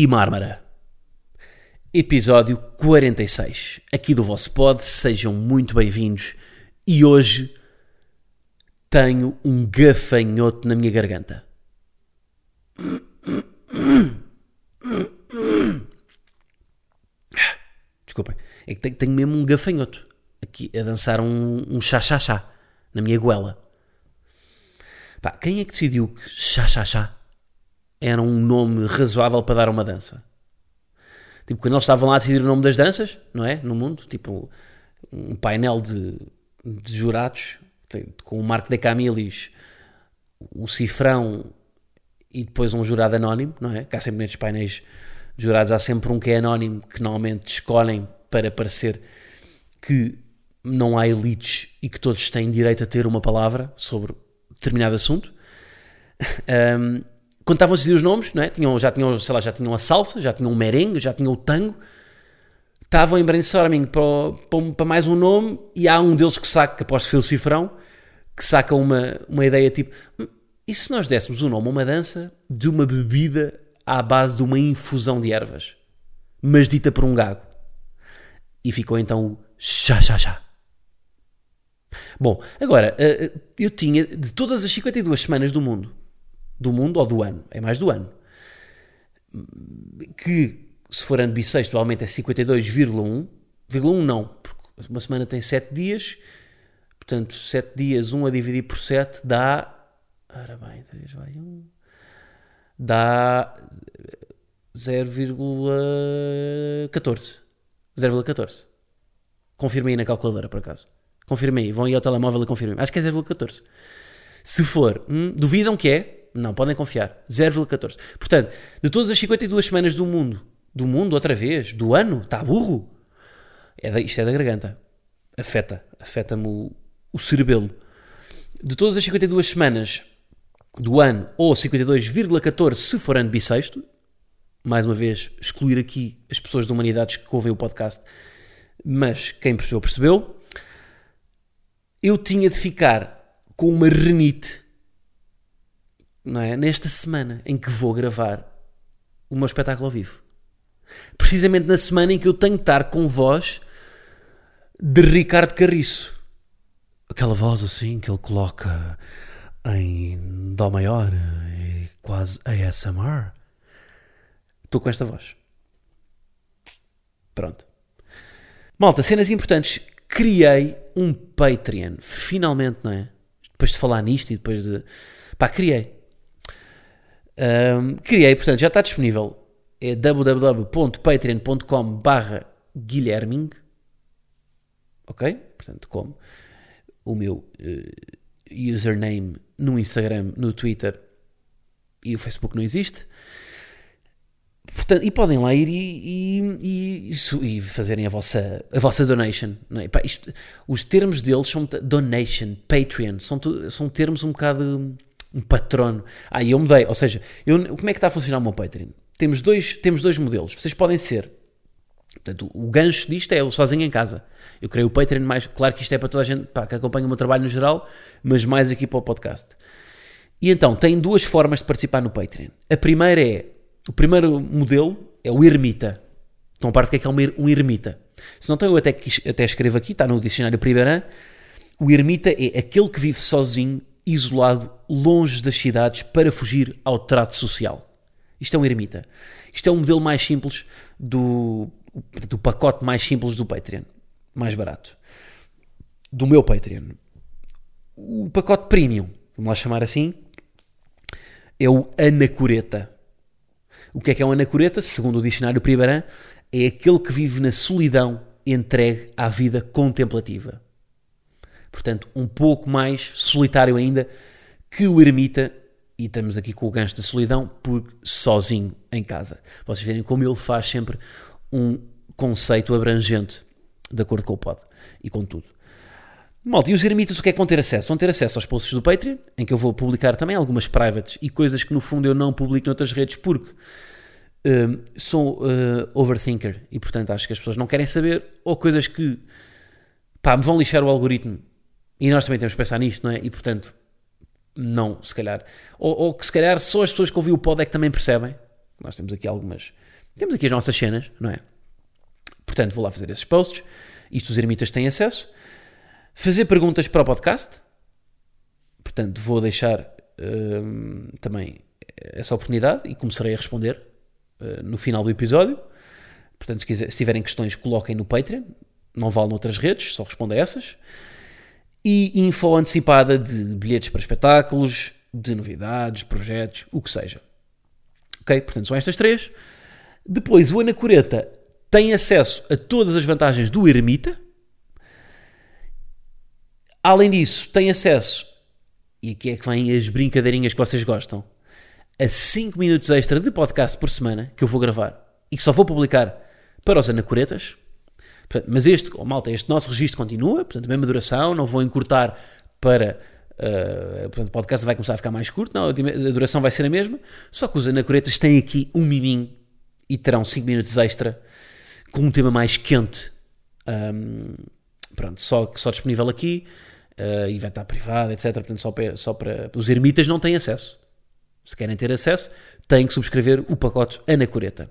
E Mármara. Episódio 46. Aqui do vosso pod, sejam muito bem-vindos. E hoje tenho um gafanhoto na minha garganta. Desculpem, é que tenho, mesmo um gafanhoto aqui a dançar um, um chá-chá-chá na minha goela. Pá, quem é que decidiu que chá-chá-chá era um nome razoável para dar uma dança? Tipo, quando eles estavam lá a decidir o nome das danças, não é? No mundo, tipo, um painel de, de jurados com o Marco de Camilis, o cifrão e depois um jurado anónimo, não é? Que há sempre nestes painéis de jurados, há sempre um que é anónimo que normalmente escolhem para parecer que não há elites e que todos têm direito a ter uma palavra sobre determinado assunto. Um, quando estavam a decidir os nomes, não é? tinham, já tinham, sei lá, já tinham a salsa, já tinham o merengue, já tinham o tango, estavam em brainstorming para, para, para mais um nome e há um deles que saca, que aposto que foi o cifrão, que saca uma, uma ideia tipo, "Hum, e se nós dessemos o nome a uma dança de uma bebida à base de uma infusão de ervas, mas dita por um gago? E ficou então o chá, chá, chá. Bom, agora, eh, eh, eu tinha, de todas as 52 semanas do mundo, do mundo ou do ano, é mais do ano, que se for ano bissexto, provavelmente é 52,1, 1 não, porque uma semana tem 7 dias, portanto, 7 dias, 1 a dividir por 7 dá, ora bem, 3 vai 1, dá 0,14, 0,14. Confirmei na calculadora, por acaso. Confirmei vão aí ao telemóvel e confirmem. Acho que é 0,14. Se for, hum, duvidam que é? Não, podem confiar. 0,14. Portanto, de todas as 52 semanas do mundo, do mundo outra vez, do ano, está burro? É da, isto é da garganta. Afeta, afeta-me o, o cerebelo. De todas as 52 semanas do ano, ou 52,14 se for ano bissexto, mais uma vez, excluir aqui as pessoas de humanidades que ouvem o podcast, mas quem percebeu, percebeu eu tinha de ficar com uma renite não é? nesta semana em que vou gravar o meu espetáculo ao vivo. Precisamente na semana em que eu tenho de estar com voz de Ricardo Carriço. Aquela voz assim que ele coloca em Dó maior, e quase ASMR. Estou com esta voz. Pronto. Malta, cenas importantes. Criei um Patreon. Finalmente, não é? Depois de falar nisto e depois de. Pá, criei. Ahm, criei, portanto, já está disponível. É www.patreon.com barra Guilherming. Ok? Portanto, como o meu eh, username no Instagram, no Twitter e o Facebook não existe. Portanto, e podem lá ir e, e, e, e fazerem a vossa, a vossa donation. É? Pá, isto- os termos deles são donation, Patreon, são, são termos um bocado um patrono. Ah, e eu mudei, ou seja, eu, como é que está a funcionar o meu Patreon? Temos dois, temos dois modelos. Vocês podem ser. Portanto, o gancho disto é o sozinho em casa. Eu criei o Patreon mais. Claro que isto é para toda a gente pá, que acompanha o meu trabalho no geral, mas mais aqui para o podcast. E então, tem duas formas de participar no Patreon. A primeira é, o primeiro modelo é o ermita. Estão a parte que é que é um er- ermita. Se não tem, eu até, até escrevo aqui, está no dicionário Primeirã. O ermita é aquele que vive sozinho, isolado, longe das cidades, para fugir ao trato social. Isto é um ermita. Isto é um modelo mais simples do, do pacote mais simples do Patreon. Mais barato. Do meu Patreon. O pacote premium, vamos lá chamar assim, é o anacoreta. O que é que é um anacoreta? Segundo o dicionário Pribarã, é aquele que vive na solidão entregue à vida contemplativa. Portanto, um pouco mais solitário ainda que o ermita e estamos aqui com o gancho da solidão, porque sozinho em casa. Vocês verem como ele faz sempre um conceito abrangente, de acordo com o pod e com tudo. Malta, e os ermitas o que é que vão ter acesso? Vão ter acesso aos posts do Patreon, em que eu vou publicar também algumas privates e coisas que no fundo eu não publico noutras redes porque um, sou uh, overthinker e portanto acho que as pessoas não querem saber ou coisas que pá, me vão lixar o algoritmo e nós também temos que pensar nisto, não é? E portanto, não, se calhar. Ou, ou que se calhar só as pessoas que ouviram o pod é que também percebem. Nós temos aqui algumas. Temos aqui as nossas cenas, não é? Portanto, vou lá fazer esses posts. Isto os ermitas têm acesso. Fazer perguntas para o podcast. Portanto, vou deixar hum, também essa oportunidade e começarei a responder uh, no final do episódio. Portanto, se, quiser, se tiverem questões, coloquem no Patreon. Não vale noutras redes, só responda a essas e info antecipada de bilhetes para espetáculos, de novidades, projetos, o que seja. Ok? Portanto, são estas três. Depois, o Anacoreta tem acesso a todas as vantagens do Ermita. Além disso, tem acesso, e aqui é que vêm as brincadeirinhas que vocês gostam, a 5 minutos extra de podcast por semana que eu vou gravar e que só vou publicar para os Anacoretas. Portanto, mas este, oh, malta, este nosso registro continua, portanto, a mesma duração, não vou encurtar para. Uh, portanto, o podcast vai começar a ficar mais curto, não, a duração vai ser a mesma, só que os anacoretas têm aqui um miminho e terão 5 minutos extra com um tema mais quente. Um, pronto, só, só disponível aqui uh, e vai estar privado, etc. Portanto, só para, só para. Os ermitas não têm acesso. Se querem ter acesso, têm que subscrever o pacote Anacoreta.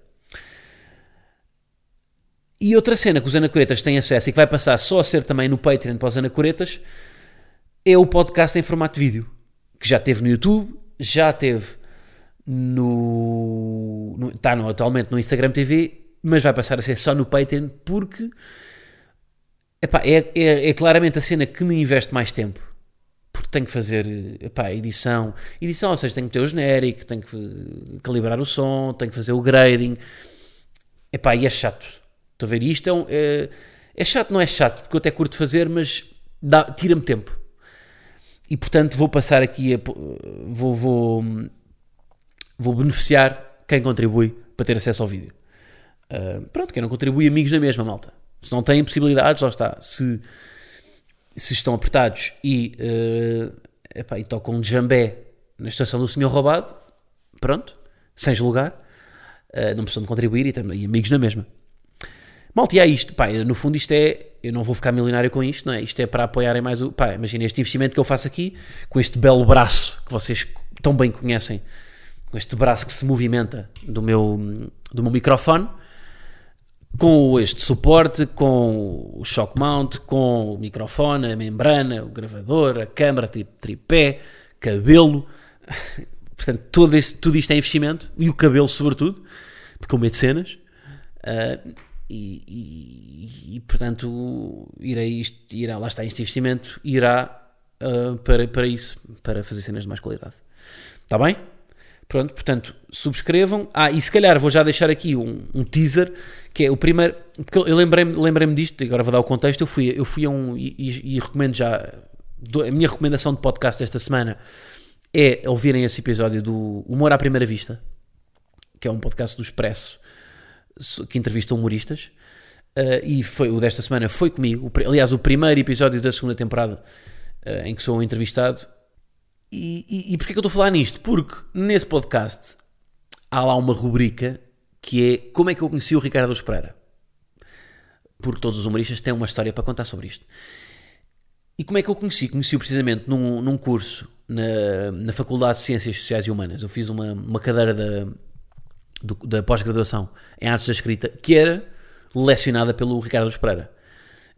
E outra cena que os anacoretas têm acesso e que vai passar só a ser também no Patreon para os anacoretas é o podcast em formato vídeo, que já teve no YouTube, já teve no. no está no, atualmente no Instagram TV, mas vai passar a ser só no Patreon porque epá, é, é, é claramente a cena que me investe mais tempo porque tenho que fazer epá, edição, edição, ou seja, tenho que ter o genérico, tenho que calibrar o som, tenho que fazer o grading, epá, e é chato. Estou a ver isto, é, um, é, é, chato, não é chato, porque eu até curto fazer, mas tira-me tempo. E portanto vou passar aqui, a, vou, vou, vou beneficiar quem contribui para ter acesso ao vídeo. Uh, pronto, quem não contribui, amigos na mesma, malta. Se não têm possibilidades, lá está. Se, se estão apertados e, uh, epá, e tocam um jambé na estação do senhor roubado, pronto, sem julgar, uh, não precisam de contribuir e, e amigos na mesma. Malta, e isto, pá, no fundo isto é, eu não vou ficar milionário com isto, não é? Isto é para apoiarem mais o, pá, imagina este investimento que eu faço aqui, com este belo braço que vocês tão bem conhecem, com este braço que se movimenta do meu, do meu microfone, com este suporte, com o shock mount, com o microfone, a membrana, o gravador, a câmara, tripé, cabelo, portanto, todo este, tudo isto é investimento, e o cabelo sobretudo, porque eu meto cenas, uh, e, e, e, portanto irei, irá, lá está este investimento irá uh, para, para isso, para fazer cenas de mais qualidade. Está bem? Pronto, portanto, subscrevam. Ah, e se calhar vou já deixar aqui um, um teaser, que é o primeiro, porque eu lembrei-me lembrei disto, agora vou dar o contexto, eu fui, eu fui a um, e, e recomendo já, a minha recomendação de podcast desta semana é ouvirem esse episódio do Humor à Primeira Vista, que é um podcast do Expresso, que entrevista humoristas. Uh, e foi, o desta semana foi comigo. Aliás, o primeiro episódio da segunda temporada uh, em que sou entrevistado. E, e, e porquê que eu estou a falar nisto? Porque nesse podcast há lá uma rubrica que é como é que eu conheci o Ricardo Espereira. Porque todos os humoristas têm uma história para contar sobre isto. E como é que eu conheci? Conheci-o precisamente num, num curso na, na Faculdade de Ciências Sociais e Humanas. Eu fiz uma, uma cadeira da, do, da pós-graduação em Artes da Escrita, que era lecionada pelo Ricardo Espereira,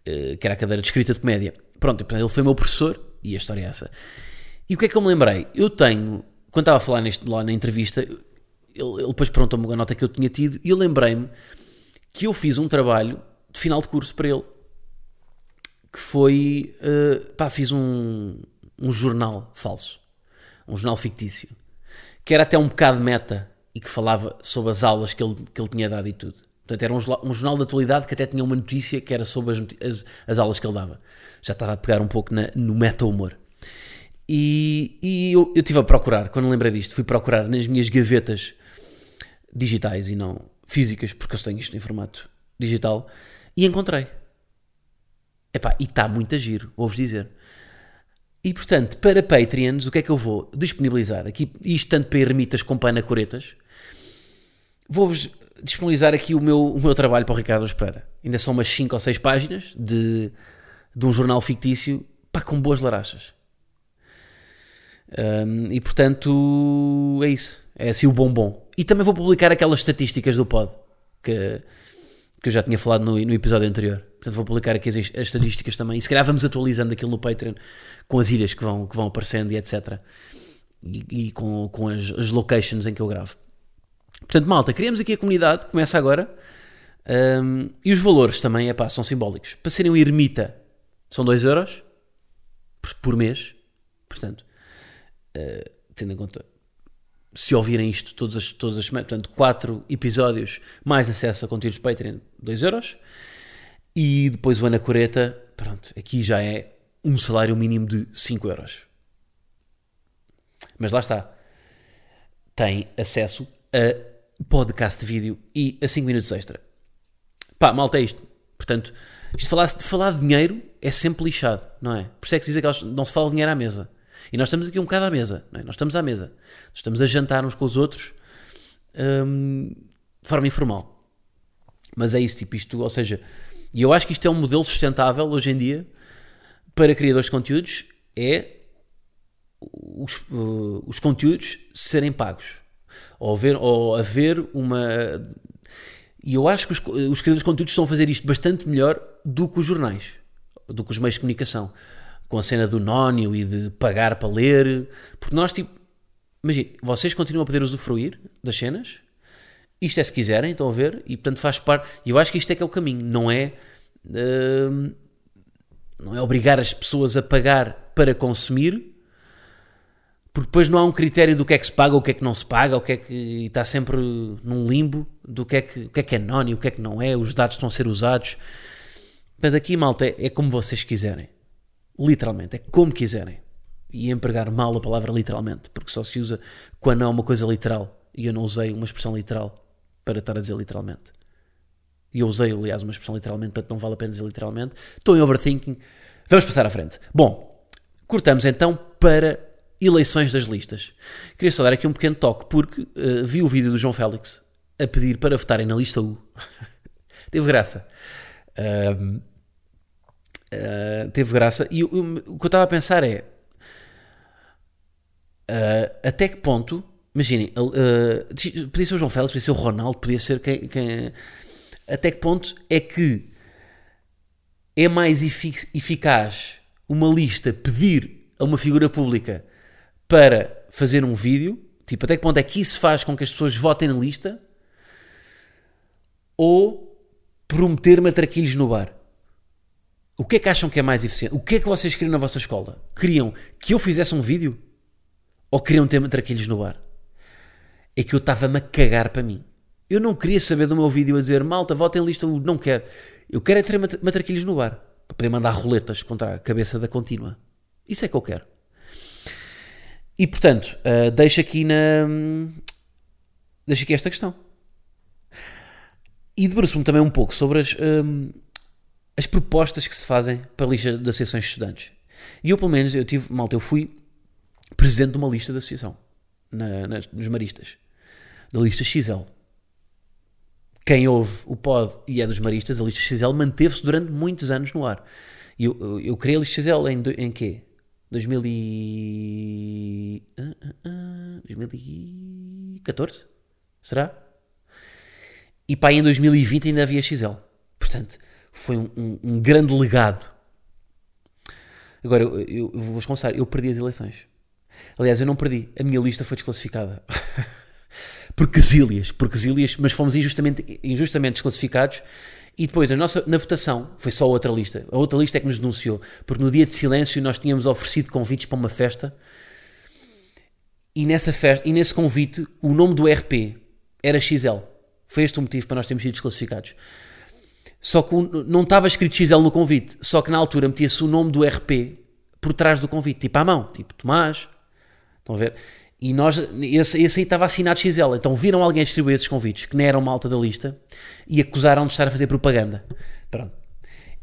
eh, que era a cadeira de escrita de comédia. Pronto, ele foi meu professor e a história é essa. E o que é que eu me lembrei? Eu tenho, quando estava a falar neste, lá na entrevista, ele, ele depois perguntou-me a nota que eu tinha tido e eu lembrei-me que eu fiz um trabalho de final de curso para ele. Que foi. Uh, pá, fiz um, um jornal falso. Um jornal fictício. Que era até um bocado meta e que falava sobre as aulas que ele, que ele tinha dado e tudo. Portanto, era um, um jornal de atualidade que até tinha uma notícia que era sobre as, as, as, aulas que ele dava. Já estava a pegar um pouco na, no meta-humor. E, e eu, eu estive a procurar, quando lembrei disto, fui procurar nas minhas gavetas digitais e não físicas, porque eu tenho isto em formato digital, e encontrei. Epá, e está muito a giro, vou-vos dizer. E portanto, para Patreons, o que é que eu vou disponibilizar? Aqui, isto tanto para ermitas como para anacoretas. Vou-vos disponibilizar aqui o meu, o meu trabalho para o Ricardo Espera. Ainda são umas 5 ou 6 páginas de, de um jornal fictício, pá, com boas larachas. Um, e portanto, é isso. É assim o bombom. E também vou publicar aquelas estatísticas do pod que, que eu já tinha falado no, no episódio anterior. Portanto, vou publicar aqui as, as, estatísticas também. E se calhar vamos atualizando aquilo no Patreon com as ilhas que vão, que vão aparecendo e etc. E, e com, com as, as, locations em que eu gravo. Portanto, malta, criamos aqui a comunidade, começa agora. Um, e os valores também epá, são simbólicos. Para serem um ermita, são 2 euros por, por mês. Portanto, uh, tendo em conta, se ouvirem isto todas as, todas as semanas, portanto, 4 episódios, mais acesso a conteúdos de Patreon, 2 euros. E depois o Ana Coreta, pronto, aqui já é um salário mínimo de 5 euros. Mas lá está. Tem acesso a podcast de vídeo e a 5 minutos extra. Pá, malta é isto. Portanto, isto falar, de falar de dinheiro é sempre lixado, não é? Por isso é que se diz que não se fala de dinheiro à mesa. E nós estamos aqui um bocado à mesa, não é? Nós estamos à mesa. Estamos a jantar uns com os outros hum, de forma informal. Mas é isso, tipo, isto, ou seja, e eu acho que isto é um modelo sustentável hoje em dia para criadores de conteúdos, é os, uh, os conteúdos serem pagos. Ou haver, ou haver uma. E eu acho que os, os criadores de conteúdos estão a fazer isto bastante melhor do que os jornais, do que os meios de comunicação. Com a cena do nónio e de pagar para ler. Porque nós, tipo. Imagina, vocês continuam a poder usufruir das cenas, isto é se quiserem, estão a ver? E portanto faz parte. E eu acho que isto é que é o caminho, não é. Uh, não é obrigar as pessoas a pagar para consumir, porque depois não há um critério do que é que se paga, o que é que não se paga, o que é que está sempre num limbo do que é que, o que é que é o que é que não é, os dados estão a ser usados. Portanto, aqui, malta, é, é como vocês quiserem. Literalmente, é como quiserem. E empregar mal a palavra literalmente, porque só se usa quando é uma coisa literal. E eu não usei uma expressão literal para estar a dizer literalmente. E eu usei, aliás, uma expressão literalmente, portanto não vale a pena dizer literalmente. Estou em overthinking. Vamos passar à frente. Bom, cortamos então para eleições das listas. Queria só dar aqui um pequeno toque, porque uh, vi o vídeo do João Félix a pedir para votarem na lista U. teve graça. Uh, uh, teve graça. E o, o, que eu estava a pensar é uh, até que ponto Imaginem, podia ser o João Félix, podia ser o Ronaldo, podia ser quem, quem. Até que ponto é que é mais eficaz uma lista pedir a uma figura pública para fazer um vídeo? Tipo, até que ponto é que isso faz com que as pessoas votem na lista? Ou prometer matraquilhos no bar? O que é que acham que é mais eficiente? O que é que vocês queriam na vossa escola? Queriam que eu fizesse um vídeo? Ou queriam ter matraquilhos no bar? é que eu estava-me a cagar para mim. Eu não queria saber do meu vídeo a dizer malta, votem lista, não quero. Eu quero é ter matraquilhos no bar para poder mandar roletas contra a cabeça da contínua. Isso é que eu quero. E portanto, uh, deixo aqui na. Deixo aqui esta questão. E debruço-me também um pouco sobre as, um, as propostas que se fazem para a lista de associações de estudantes. E eu, pelo menos, eu tive, malta, eu fui presidente de uma lista de associação na, nas, nos maristas da lista XL. Quem ouve o pod e é dos maristas, a lista XL manteve-se durante muitos anos no ar. Eu, eu, eu criei a lista XL em, em quê? 2000 e... Uh, uh, uh, 2014? Será? E pá, em 2020 ainda havia XL. Portanto, foi um, um, um grande legado. Agora, eu, eu, eu vou-vos confessar, eu perdi as eleições. Aliás, eu não perdi. A minha lista foi desclassificada. por quesílias, por quesílias, mas fomos injustamente, injustamente desclassificados. E depois, na, nossa, na votação, foi só outra lista. A outra lista é que nos denunciou, porque no dia de silêncio nós tínhamos oferecido convites para uma festa. E nessa festa, e nesse convite, o nome do RP era XL. Foi este o motivo para nós termos sido desclassificados. Só que não estava escrito XL no convite, só que na altura metia-se o nome do RP por trás do convite, tipo à mão, tipo Tomás, estão a ver? E nós, esse, esse aí estava assinado XL, então viram alguém distribuir esses convites que não eram malta da lista e acusaram de estar a fazer propaganda. Pronto.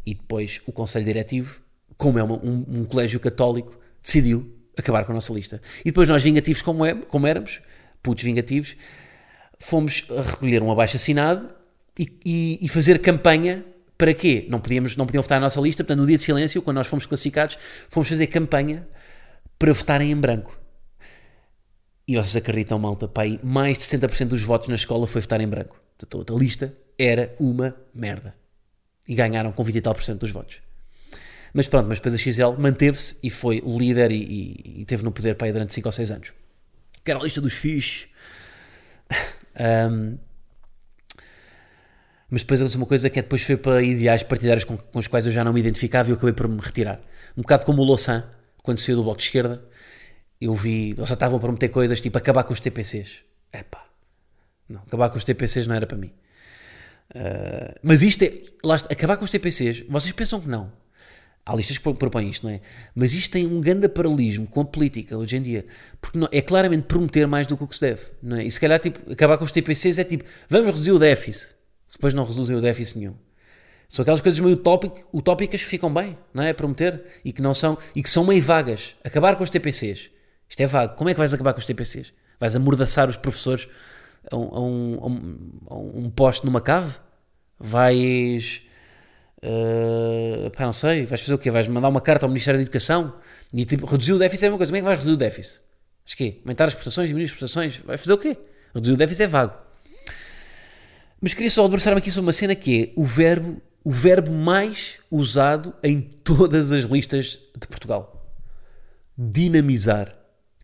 E depois o Conselho Diretivo, como é uma, um, um, colégio católico, decidiu acabar com a nossa lista. E depois nós, vingativos como, é, como éramos, putos vingativos, fomos recolher um abaixo assinado e, e, e fazer campanha para quê? Não, podíamos, não podiam votar na nossa lista, portanto, no dia de silêncio, quando nós fomos classificados, fomos fazer campanha para votarem em branco. E vocês acreditam, malta, pai, mais de 60% dos votos na escola foi votar em branco. Portanto, a lista era uma merda. E ganharam com 20 e tal por cento dos votos. Mas pronto, mas depois a XL manteve-se e foi líder e, e, e, teve no poder pai durante 5 ou 6 anos. Que era a lista dos fiches. um, mas depois aconteceu uma coisa que é depois foi para ideais partidários com, com, os quais eu já não me identificava e eu acabei por me retirar. Um bocado como o Louçã, quando saiu do Bloco de Esquerda, eu vi, eles já estavam a prometer coisas tipo acabar com os TPCs. Epá, não, acabar com os TPCs não era para mim. Uh, mas isto é, lá acabar com os TPCs, vocês pensam que não. Há listas que propõem isto, não é? Mas isto tem um grande paralelismo com a política hoje em dia. Porque não, é claramente prometer mais do que o que se deve, não é? E se calhar, tipo, acabar com os TPCs é tipo, vamos reduzir o déficit depois não reduzem o déficit nenhum. São aquelas coisas meio utópicas que ficam bem, não é? Prometer e que não são e que são meio vagas. Acabar com os TPCs. Isto é vago. Como é que vais acabar com os TPCs? Vais amordaçar os professores a um, a um, a um, poste numa cave? Vais. Uh, pá, não sei. Vais fazer o quê? Vais mandar uma carta ao Ministério da Educação e tipo, reduzir o déficit é uma coisa. Como é que vais reduzir o déficit? Acho que Aumentar as prestações, diminuir as prestações? Vai fazer o quê? Reduzir o déficit é vago. Mas queria só debruçar-me aqui sobre uma cena que é o verbo, o verbo mais usado em todas as listas de Portugal. Dinamizar.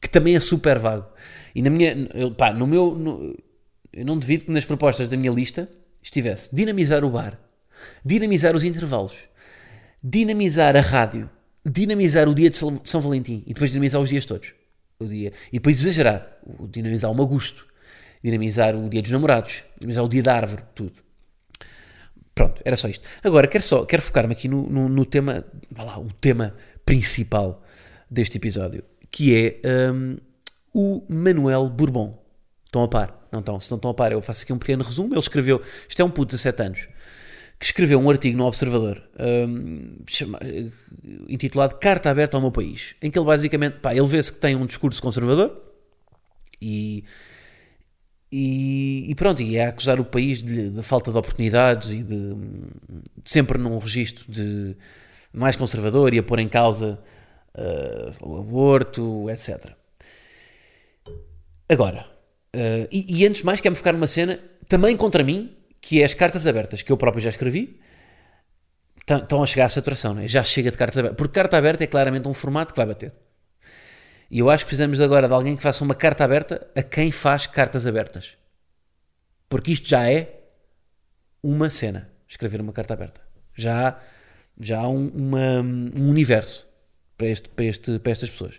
Que também é super vago. E na minha. Eu, pá, no meu. No, eu não devido que nas propostas da minha lista estivesse dinamizar o bar, dinamizar os intervalos, dinamizar a rádio, dinamizar o dia de São Valentim e depois dinamizar os dias todos. O dia. E depois exagerar. O dinamizar o Magusto dinamizar o dia dos namorados, dinamizar o dia da árvore, tudo. Pronto, era só isto. Agora, quero, só, quero focar-me aqui no, no, no, tema, vá lá, o tema principal deste episódio, que é um, o Manuel Bourbon. Estão a par? Não estão? Se não estão a par, eu faço aqui um pequeno resumo. Ele escreveu, isto é um puto de 17 anos, que escreveu um artigo no Observador um, chama, intitulado Carta Aberta ao Meu País, em que ele basicamente, pá, ele vê-se que tem um discurso conservador e e, e, pronto, e é acusar o país de, de falta de oportunidades e de, de, sempre num registro de mais conservador e a pôr em causa uh, aborto, etc. Agora, uh, e, e, antes de mais, quero-me focar numa cena também contra mim, que é as cartas abertas, que eu próprio já escrevi, estão a chegar à saturação, né? já chega de cartas abertas, porque carta aberta é claramente um formato que vai bater. E eu acho que precisamos agora de alguém que faça uma carta aberta a quem faz cartas abertas. Porque isto já é uma cena, escrever uma carta aberta. Já, já há um, uma, um universo para, este, para, este, para estas pessoas.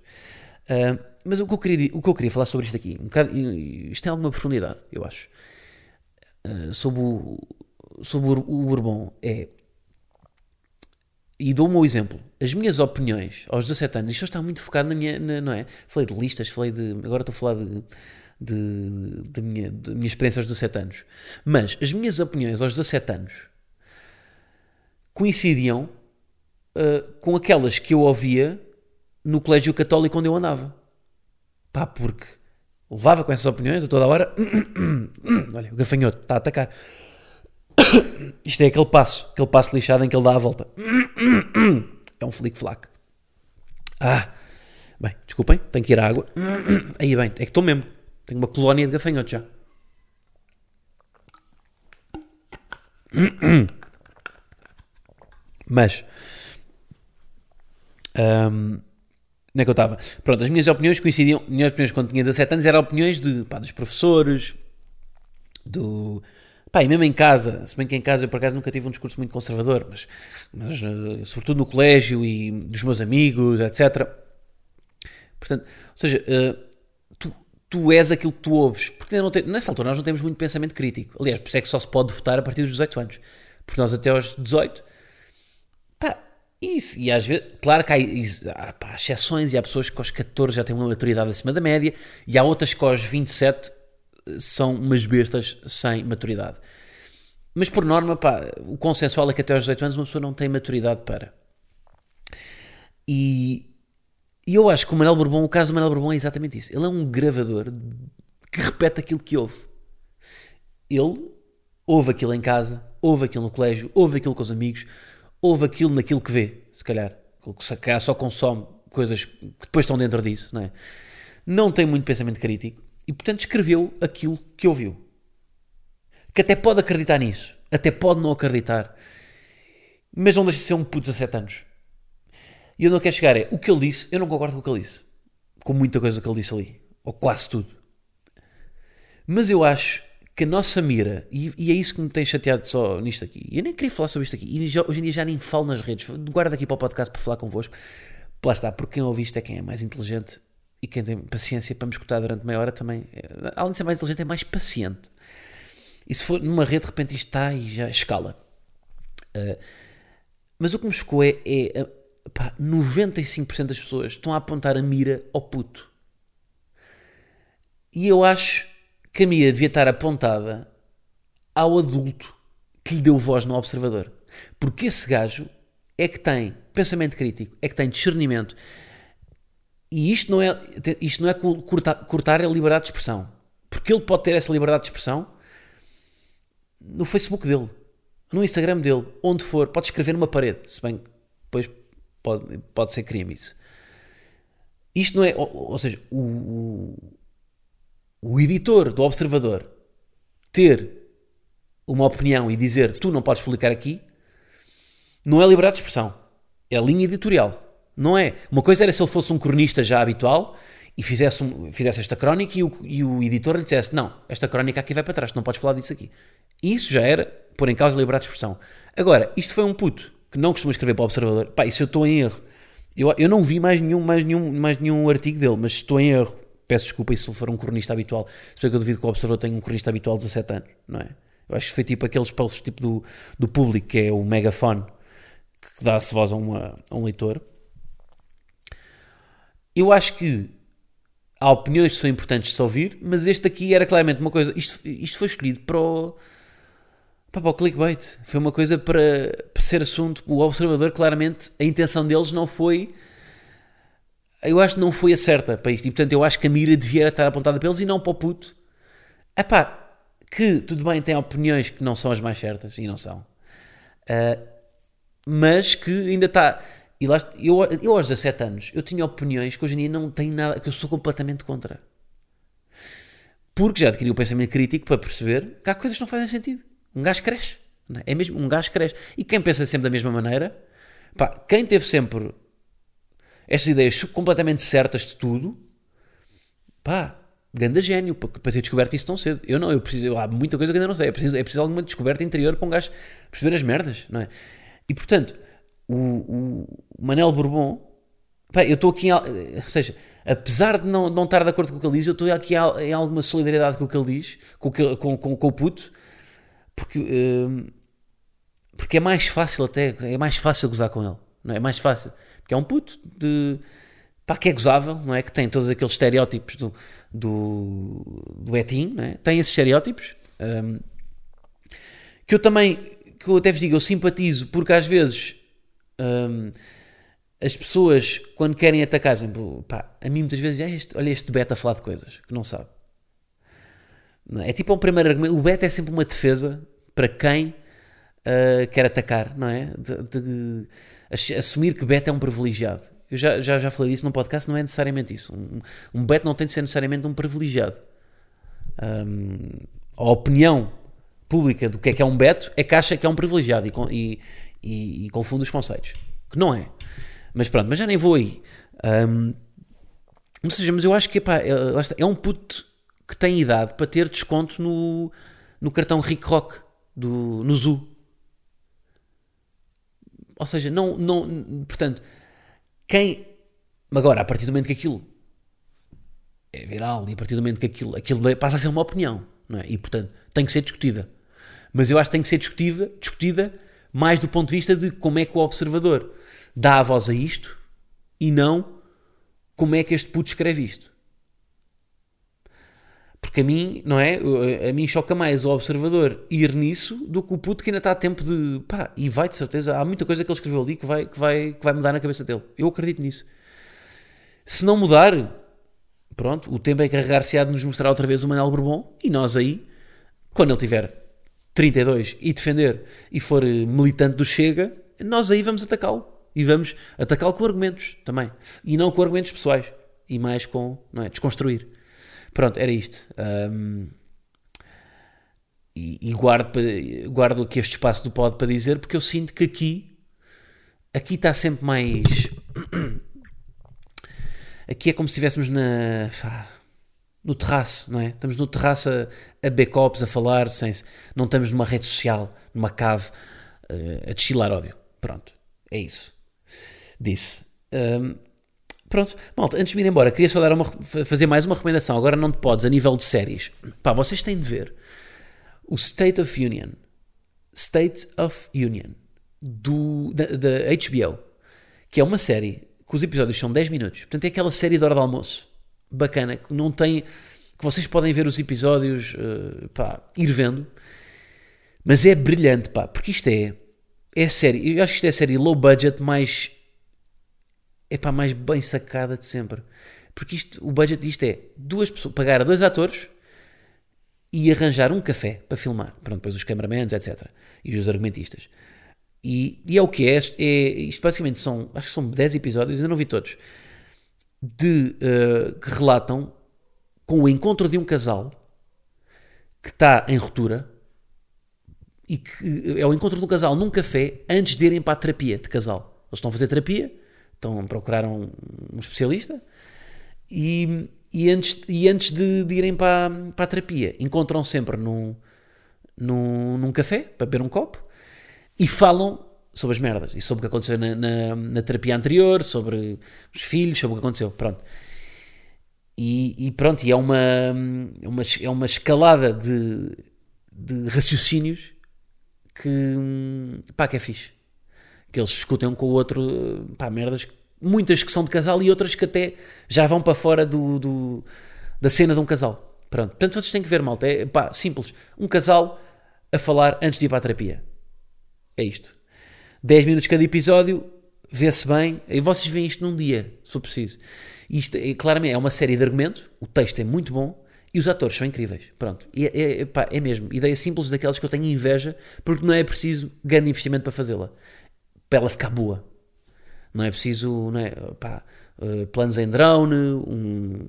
Uh, mas o que, eu queria, o que eu queria falar sobre isto aqui, um bocado, isto tem alguma profundidade, eu acho. Uh, sobre o, sobre o Bourbon é e dou meu exemplo. As minhas opiniões aos 17 anos, isto está muito focado na minha, na, não é? Falei de listas, falei de. Agora estou a falar de. De, de, minha, de minha experiência aos 17 anos. Mas as minhas opiniões aos 17 anos coincidiam uh, com aquelas que eu ouvia no colégio católico onde eu andava. Pá, porque levava com essas opiniões a toda a hora. Olha, o gafanhoto está a atacar. Isto é aquele passo, aquele passo lixado em que ele dá a volta. É um flick-flack. Ah, bem, desculpem, tenho que ir à água. Aí bem, é que estou mesmo. Tenho uma colónia de gafanhotos já. Mas, um, onde é que eu estava? Pronto, as minhas opiniões coincidiam. As minhas opiniões quando tinha 17 anos eram opiniões de, pá, dos professores, do, Pá, e mesmo em casa, se bem que em casa eu por acaso nunca tive um discurso muito conservador, mas, mas uh, sobretudo no colégio e dos meus amigos, etc. Portanto, ou seja, uh, tu, tu és aquilo que tu ouves. Porque não tem, nessa altura nós não temos muito pensamento crítico. Aliás, por isso é que só se pode votar a partir dos 18 anos. Porque nós até aos 18, pá, Isso, e às vezes, claro que há, há pá, exceções e há pessoas que aos 14 já têm uma maturidade acima da média e há outras que aos 27 são umas bestas sem maturidade. Mas por norma, pá, o consensual é que até aos 18 anos uma pessoa não tem maturidade para. E, e eu acho que o Manuel Bourbon, o caso do Manuel Bourbon é exatamente isso. Ele é um gravador que repete aquilo que ouve. Ele ouve aquilo em casa, ouve aquilo no colégio, ouve aquilo com os amigos, ouve aquilo naquilo que vê, se calhar. Se calhar só consome coisas que depois estão dentro disso, não é? Não tem muito pensamento crítico e, portanto, escreveu aquilo que ouviu. Que até pode acreditar nisso, até pode não acreditar, mas não deixa de ser um puto de 17 anos. E eu não quero chegar é, o que ele disse, eu não concordo com o que ele disse. Com muita coisa que ele disse ali. Ou quase tudo. Mas eu acho que a nossa mira, e, e, é isso que me tem chateado só nisto aqui, eu nem queria falar sobre isto aqui, e já, hoje em dia já nem falo nas redes, guardo aqui para o podcast para falar convosco, lá está, porque quem ouve isto é quem é mais inteligente e quem tem paciência para me escutar durante meia hora também, é, além de ser mais inteligente, é mais paciente. E se for numa rede, de repente isto está e já escala. Uh, mas o que me chocou é, é pá, 95% das pessoas estão a apontar a mira ao puto. E eu acho que a devia estar apontada ao adulto que lhe deu voz no observador. Porque esse gajo é que tem pensamento crítico, é que tem discernimento. E isto não é, isto não é cortar, cortar a liberdade de expressão. Porque ele pode ter essa liberdade de expressão no Facebook dele, no Instagram dele, onde for, pode escrever numa parede, se bem que depois pode, pode ser crime isso. Isto não é, ou, ou seja, o, o, o editor do Observador ter uma opinião e dizer tu não podes publicar aqui, não é liberdade de expressão, é linha editorial. Não é. Uma coisa era se ele fosse um cronista já habitual e fizesse, um, fizesse esta crónica e o, e o editor lhe dissesse: Não, esta crónica aqui vai para trás, não podes falar disso aqui. Isso já era pôr em causa a liberdade de expressão. Agora, isto foi um puto que não costuma escrever para o Observador. Pá, isso eu estou em erro. Eu, eu não vi mais nenhum, mais, nenhum, mais nenhum artigo dele, mas estou em erro. Peço desculpa se ele for um cronista habitual. Sei que eu duvido que o Observador tenha um cronista habitual de 17 anos, não é? Eu acho que foi tipo aqueles posts tipo do, do público, que é o megafone, que dá-se voz a, uma, a um leitor. Eu acho que há opiniões que são importantes de se ouvir, mas este aqui era claramente uma coisa. Isto, isto foi escolhido para o, para o clickbait. Foi uma coisa para, para ser assunto. O observador, claramente, a intenção deles não foi. Eu acho que não foi a certa para isto. E portanto, eu acho que a mira devia estar apontada para eles e não para o puto. Epá, que tudo bem, tem opiniões que não são as mais certas e não são. Uh, mas que ainda está. E lá, eu, eu aos 17 anos, eu tinha opiniões que hoje em dia não tenho nada, que eu sou completamente contra. Porque já adquiri o pensamento crítico para perceber que há coisas que não fazem sentido. Um gajo cresce. É? é? mesmo, um gajo cresce. E quem pensa sempre da mesma maneira, pá, quem teve sempre estas ideias completamente certas de tudo, pá, ganda gênio para, para ter descoberto isso tão cedo. Eu não, eu preciso, há muita coisa que ainda não sei. É preciso, é preciso alguma descoberta interior para um gajo perceber as merdas, não é? E portanto, o, o Manel Bourbon, pá, eu estou aqui, em, ou seja, apesar de não, não estar de acordo com o que ele diz, eu estou aqui em alguma solidariedade com o que ele diz, com, com, com, com o puto, porque, uh, porque é mais fácil até, é mais fácil gozar com ele, não é? é mais fácil, porque é um puto de, pá, que é gozável, não é? Que tem todos aqueles estereótipos do, do, do Etim, não é? Tem esses estereótipos, um, que eu também, que eu até vos digo, eu simpatizo, porque às vezes... Um, as pessoas, quando querem atacar, exemplo, pá, a mim muitas vezes, ah, este, olha este beta a falar de coisas que não sabe. É? é tipo um primeiro argumento. O beta é sempre uma defesa para quem uh, quer atacar, não é? De, de, assumir que beta é um privilegiado. Eu já, já, já falei disso num podcast, não é necessariamente isso. Um, um beta não tem de ser necessariamente um privilegiado. Um, a opinião pública do que é que é um beto é que acha que é um privilegiado e, e, e, confunde os conceitos. Que não é. Mas pronto, mas já nem vou aí. Um, ou seja, mas eu acho que epá, é, é um puto que tem idade para ter desconto no, no cartão Rick Rock do, no Zoo. Ou seja, não, não, portanto, quem agora, a partir do momento que aquilo é viral e a partir do momento que aquilo, aquilo passa a ser uma opinião, não é? E portanto, tem que ser discutida. Mas eu acho que tem que ser discutida, discutida mais do ponto de vista de como é que o observador dá a voz a isto e não como é que este puto escreve isto. Porque a mim, não é? A mim choca mais o observador ir nisso do que o puto que ainda está a tempo de. pá, e vai de certeza. Há muita coisa que ele escreveu ali que vai, que vai, que vai mudar na cabeça dele. Eu acredito nisso. Se não mudar, pronto, o tempo é carregar-se-á de nos mostrar outra vez o Manuel Bourbon e nós aí, quando ele tiver 32 e defender e for eh, militante do Chega, nós aí vamos atacá-lo. E vamos atacá-lo com argumentos também. E não com argumentos pessoais. E mais com, não é, desconstruir. Pronto, era isto. Um, e, e guardo, guardo aqui este espaço do pod para dizer, porque eu sinto que aqui, aqui está sempre mais. Aqui é como se estivéssemos na. no terraço, não é? Estamos no terraço a, a backups, a falar, sem, não estamos numa rede social, numa cave, uh, a destilar ódio. Pronto, é isso. Disse. Um, Pronto, malta, antes de ir embora, queria só dar uma, fazer mais uma recomendação. Agora não te podes, a nível de séries. Pá, vocês têm de ver o State of Union. State of Union. Do, da, da HBO. Que é uma série que os episódios são 10 minutos. Portanto, é aquela série de hora de almoço. Bacana, que não tem. que vocês podem ver os episódios, uh, pá, ir vendo. Mas é brilhante, pá, porque isto é. É série. Eu acho que isto é a série low budget mais é para mais bem sacada de sempre. Porque isto, o budget disto é duas pessoas, pagar a dois atores e arranjar um café para filmar. Pronto, depois os cameramans, etc. E os argumentistas. E, e é o que é, é. Isto basicamente são, acho que são 10 episódios, eu não vi todos, de, uh, que relatam com o encontro de um casal que está em ruptura e que é o encontro de um casal num café antes de irem para a terapia de casal. Eles estão a fazer terapia então procuraram um especialista e, e antes, e antes de, de irem para, para a terapia encontram sempre num, num, num café para beber um copo e falam sobre as merdas e sobre o que aconteceu na, na, na, terapia anterior, sobre os filhos, sobre o que aconteceu. Pronto. E, e pronto, e é uma, é uma, é uma escalada de, de raciocínios que, pá, que é fixe que eles discutem um com o outro, pá, merdas, muitas que são de casal e outras que até já vão para fora do, do da cena de um casal. Pronto, portanto vocês têm que ver, malta, é pá, simples, um casal a falar antes de ir para a terapia. É isto. 10 minutos cada episódio, vê-se bem, e vocês veem isto num dia, se for preciso. Isto, é, claramente, é uma série de argumento, o texto é muito bom, e os atores são incríveis. Pronto. E é, é, pá, é mesmo. Ideia simples daquelas que eu tenho inveja, porque não é preciso grande investimento para fazê-la para ela ficar boa. Não é preciso não é, pá, uh, planos em drone, um,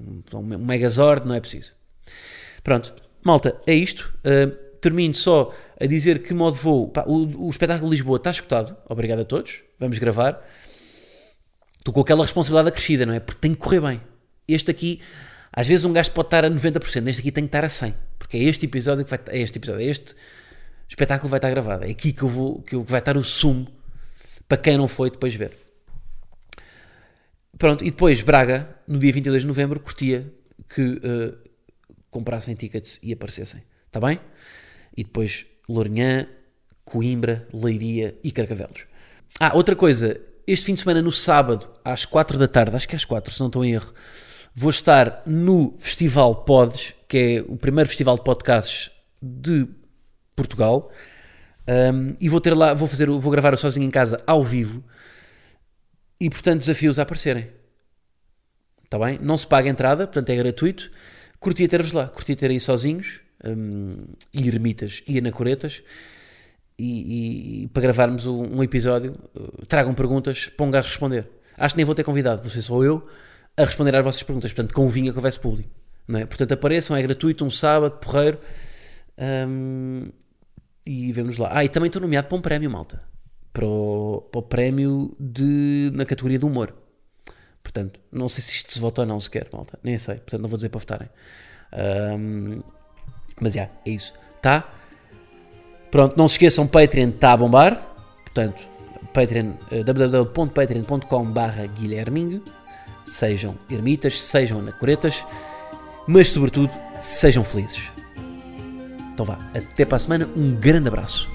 um, um Megazord, não é preciso. Pronto, malta, é isto. Uh, termino só a dizer que modo voo. Pá, o, o espetáculo de Lisboa está escutado. Obrigado a todos. Vamos gravar. Estou com aquela responsabilidade acrescida, não é? Porque tem que correr bem. Este aqui, às vezes um gajo pode estar a 90%, este aqui tem que estar a 100%. Porque é este episódio que vai. É este episódio, é este o espetáculo vai estar gravado. É aqui que, eu vou, que vai estar o sumo para quem não foi depois ver. Pronto, e depois Braga, no dia 22 de novembro, curtia que uh, comprassem tickets e aparecessem. Está bem? E depois Lourinhã, Coimbra, Leiria e Carcavelos. Ah, outra coisa. Este fim de semana, no sábado, às 4 da tarde, acho que é às 4, se não estou em erro, vou estar no Festival Pods, que é o primeiro festival de podcasts de Portugal. Um, e vou ter lá, vou fazer, vou gravar sozinho em casa ao vivo e portanto desafios a aparecerem. Está bem? Não se paga entrada, portanto é gratuito. Curtia ter-vos lá, curtia ter aí sozinhos, um, ermitas e anacoretas, e, e, para gravarmos um, um episódio, uh, tragam perguntas para um gajo responder. Acho que nem vou ter convidado, ser só eu a responder às vossas perguntas, portanto convinha que houvesse público. Não é? Portanto apareçam, é gratuito, um sábado, porreiro. Um, e vemos lá. Ah, e também estou nomeado para um prémio, malta. Para o, para o prémio de, na categoria do humor. Portanto, não sei se isto se vota ou não sequer, malta. Nem sei. Portanto, não vou dizer para votarem. Um, mas já, yeah, é isso. Tá? Pronto, não se esqueçam, Patreon está a bombar. Portanto, Patreon, uh, www.patreon.com barra Guilherminho. Sejam ermitas, sejam anacoretas, mas sobretudo, sejam felizes. Então vá, até para a semana, um grande abraço.